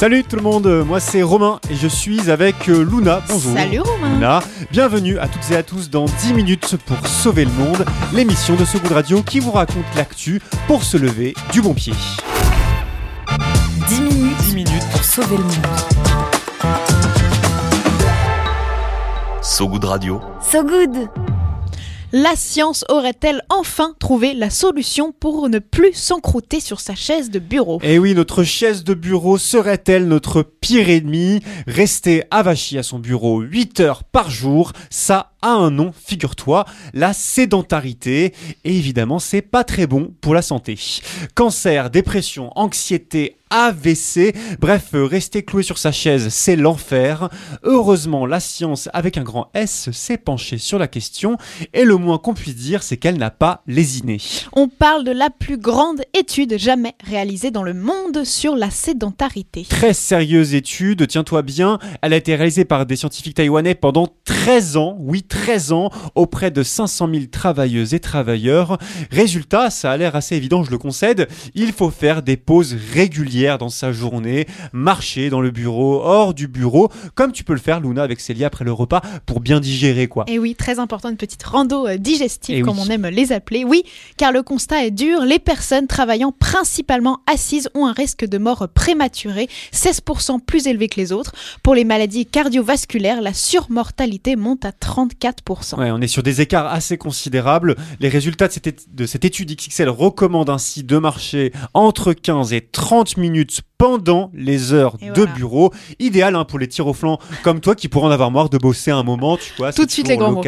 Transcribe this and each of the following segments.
Salut tout le monde, moi c'est Romain et je suis avec euh, Luna. Bonjour. Salut Romain. Luna. Bienvenue à toutes et à tous dans 10 minutes pour sauver le monde, l'émission de So Good Radio qui vous raconte l'actu pour se lever du bon pied. 10 minutes, 10 minutes pour sauver le monde. So Good Radio. So Good. La science aurait-elle enfin trouvé la solution pour ne plus s'encrouter sur sa chaise de bureau? Et oui, notre chaise de bureau serait-elle notre pire ennemi? Rester avachi à son bureau 8 heures par jour, ça a un nom, figure-toi, la sédentarité. Et évidemment, c'est pas très bon pour la santé. Cancer, dépression, anxiété, AVC. Bref, euh, rester cloué sur sa chaise, c'est l'enfer. Heureusement, la science, avec un grand S, s'est penchée sur la question. Et le moins qu'on puisse dire, c'est qu'elle n'a pas lésiné. On parle de la plus grande étude jamais réalisée dans le monde sur la sédentarité. Très sérieuse étude, tiens-toi bien. Elle a été réalisée par des scientifiques taïwanais pendant 13 ans. Oui, 13 ans, auprès de 500 000 travailleuses et travailleurs. Résultat, ça a l'air assez évident, je le concède. Il faut faire des pauses régulières dans sa journée, marcher dans le bureau, hors du bureau, comme tu peux le faire, Luna, avec Célia après le repas, pour bien digérer, quoi. Et oui, très important, une petite rando euh, digestive, Eh comme oui. on aime les appeler. Oui, car le constat est dur, les personnes travaillant principalement assises ont un risque de mort prématuré, 16% plus élevé que les autres. Pour les maladies cardiovasculaires, la surmortalité monte à 34%. Ouais, on est sur des écarts assez considérables. Les résultats de cette, de cette étude XXL recommandent ainsi de marcher entre 15 et 30 minutes pendant les heures Et de voilà. bureau. Idéal hein, pour les tirs au flanc comme toi qui pourraient en avoir marre de bosser un moment, tu vois. Tout de suite, les grands.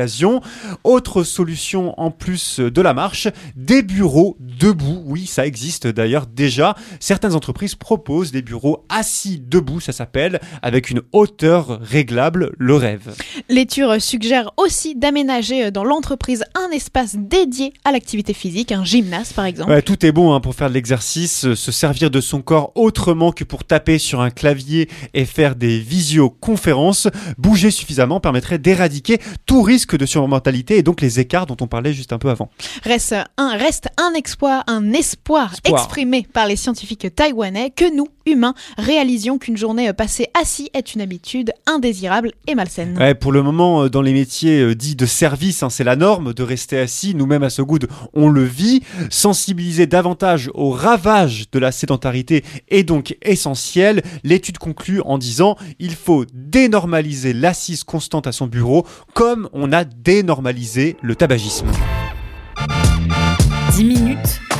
Autre solution en plus de la marche, des bureaux debout. Oui, ça existe d'ailleurs déjà. Certaines entreprises proposent des bureaux assis debout, ça s'appelle, avec une hauteur réglable, le rêve. L'étude suggère aussi d'aménager dans l'entreprise un espace dédié à l'activité physique, un gymnase par exemple. Ouais, tout est bon hein, pour faire de l'exercice, euh, se servir de son corps autrement que pour taper sur un clavier et faire des visioconférences. Bouger suffisamment permettrait d'éradiquer tout risque de surmortalité et donc les écarts dont on parlait juste un peu avant. Reste un, reste un exploit, un espoir, Espoir. exprimé par les scientifiques taïwanais que nous, humains, réalisions qu'une journée passée assis est une habitude indésirable et malsaine. Ouais, pour le moment, euh, dans les métiers euh, dits de service, hein, c'est la norme de rester assis. Nous-mêmes à So Good, on le vit. Sensibiliser davantage aux ravages de la sédentarité est donc essentiel. L'étude conclut en disant il faut dénormaliser l'assise constante à son bureau comme on a dénormalisé le tabagisme.